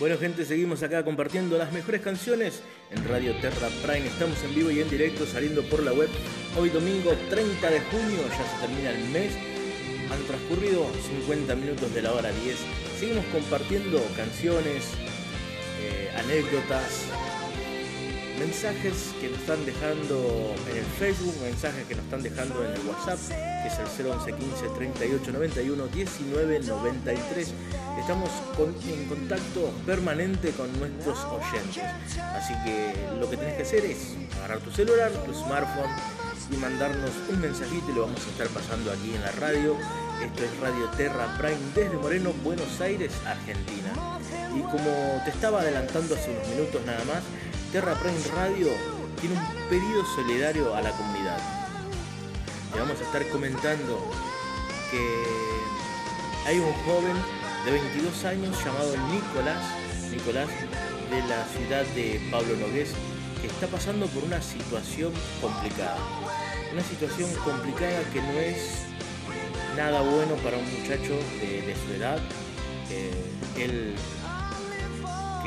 Bueno gente, seguimos acá compartiendo las mejores canciones en Radio Terra Prime. Estamos en vivo y en directo saliendo por la web. Hoy domingo 30 de junio, ya se termina el mes. Han transcurrido 50 minutos de la hora 10. Seguimos compartiendo canciones, eh, anécdotas, mensajes que nos están dejando en el Facebook, mensajes que nos están dejando en el WhatsApp, que es el 011 15 38 91 19 93. Estamos en contacto permanente con nuestros oyentes. Así que lo que tenés que hacer es agarrar tu celular, tu smartphone y mandarnos un mensajito y lo vamos a estar pasando aquí en la radio. Esto es Radio Terra Prime desde Moreno, Buenos Aires, Argentina. Y como te estaba adelantando hace unos minutos nada más, Terra Prime Radio tiene un pedido solidario a la comunidad. Le vamos a estar comentando que hay un joven de 22 años llamado Nicolás, Nicolás de la ciudad de Pablo Nogués, que está pasando por una situación complicada. Una situación complicada que no es nada bueno para un muchacho de, su edad. él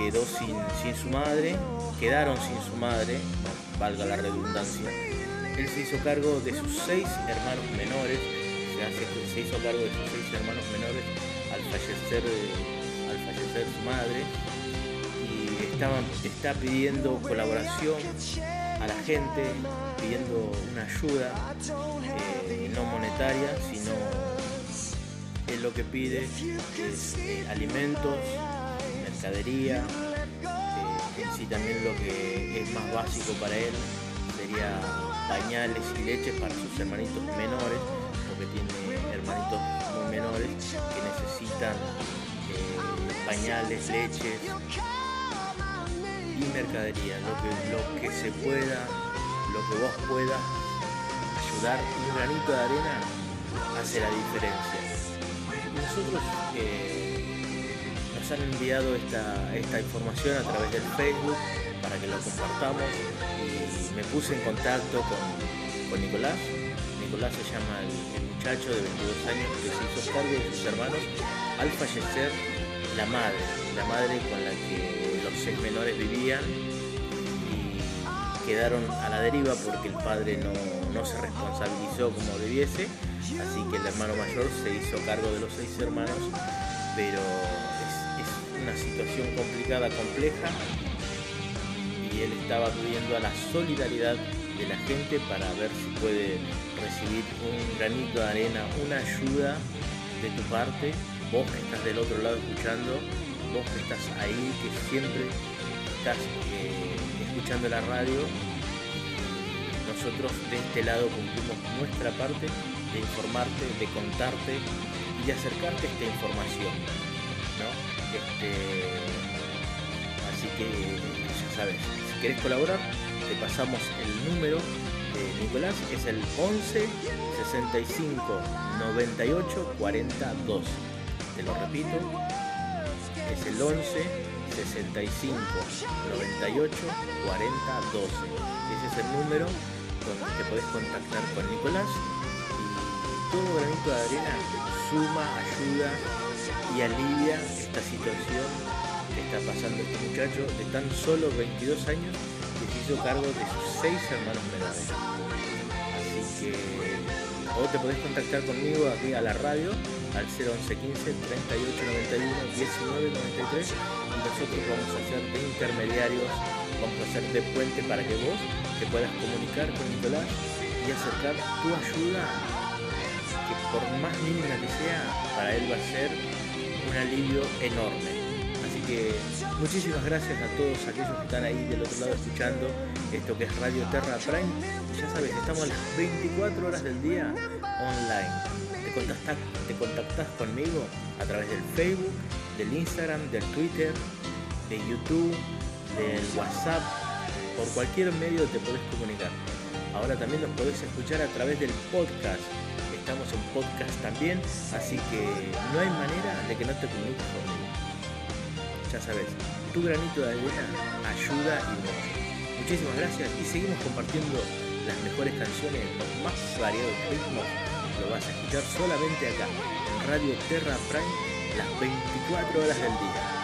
quedó sin, su madre, quedaron sin su madre, valga la redundancia. Él se hizo cargo de sus seis hermanos menores, se hizo cargo de sus seis hermanos menores al fallecer, al fallecer su madre y está pidiendo colaboración a la gente, pidiendo una ayuda eh, no monetaria, sino él lo que pide es eh, alimentos, mercadería, eh, en sí también lo que es más básico para él sería pañales y leches para sus hermanitos menores, porque tiene hermanitos muy menores que necesitan eh, pañales, leches y mercadería, lo que, lo que se pueda, lo que vos puedas ayudar, un granito de arena hace la diferencia. Nosotros eh, nos han enviado esta, esta información a través del Facebook para que lo compartamos y me puse en contacto con, Nicolás. Nicolás se llama el, muchacho de 22 años que se hizo cargo de sus hermanos al fallecer la madre, la madre con la que los seis menores vivían y quedaron a la deriva porque el padre no, no se responsabilizó como debiese, así que el hermano mayor se hizo cargo de los seis hermanos, pero una situación complicada, compleja, y él estaba pidiendo a la solidaridad de la gente para ver si puede recibir un granito de arena, una ayuda de tu parte, vos que estás del otro lado escuchando, vos que estás ahí, que siempre estás eh, escuchando la radio, nosotros de este lado cumplimos nuestra parte de informarte, de contarte y de acercarte esta información. Este, así que ya sabes, si querés colaborar, te pasamos el número de Nicolás, es el 11 65 98 40 12. Te lo repito, es el 11 65 98 40 12. Ese es el número donde te podés contactar con Nicolás y todo granito de arena suma, ayuda y alivia esta situación que está pasando este muchacho de tan solo 22 años que se hizo cargo de sus seis hermanos menores. Así que o te podés contactar conmigo aquí a la radio al 01115 3891 1993 y nosotros vamos a ser intermediarios, vamos a ser de puente para que vos te puedas comunicar con Nicolás y acercar tu ayuda por más mínima que sea, para él va a ser un alivio enorme. Así que muchísimas gracias a todos aquellos que están ahí del otro lado escuchando esto que es Radio Terra Prime. Ya sabes, estamos las 24 horas del día online. Te contactas, te contactas conmigo a través del Facebook, del Instagram, del Twitter, de YouTube, del WhatsApp. Por cualquier medio te puedes comunicar. Ahora también nos podés escuchar a través del podcast estamos en podcast también, así que no hay manera de que no te comuniques conmigo. Ya sabes, tu granito de arena ayuda y mucho. Muchísimas gracias y seguimos compartiendo las mejores canciones, los más variados ritmos. Lo vas a escuchar solamente acá, en Radio Terra Prime, las 24 horas del día.